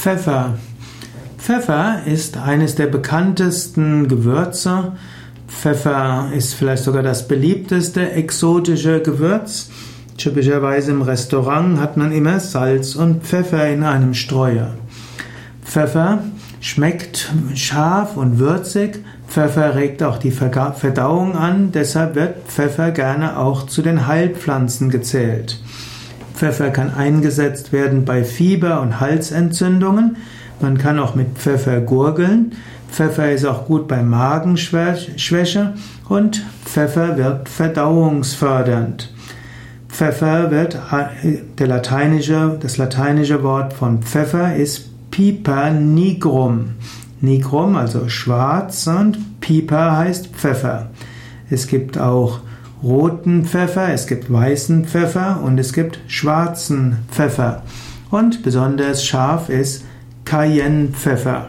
Pfeffer. Pfeffer ist eines der bekanntesten Gewürze. Pfeffer ist vielleicht sogar das beliebteste exotische Gewürz. Typischerweise im Restaurant hat man immer Salz und Pfeffer in einem Streuer. Pfeffer schmeckt scharf und würzig. Pfeffer regt auch die Verdauung an, deshalb wird Pfeffer gerne auch zu den Heilpflanzen gezählt. Pfeffer kann eingesetzt werden bei Fieber und Halsentzündungen. Man kann auch mit Pfeffer gurgeln. Pfeffer ist auch gut bei Magenschwäche und Pfeffer wirkt verdauungsfördernd. Pfeffer wird, der lateinische, das lateinische Wort von Pfeffer ist Piper nigrum. Nigrum, also schwarz und Piper heißt Pfeffer. Es gibt auch roten Pfeffer, es gibt weißen Pfeffer und es gibt schwarzen Pfeffer. Und besonders scharf ist Cayennepfeffer.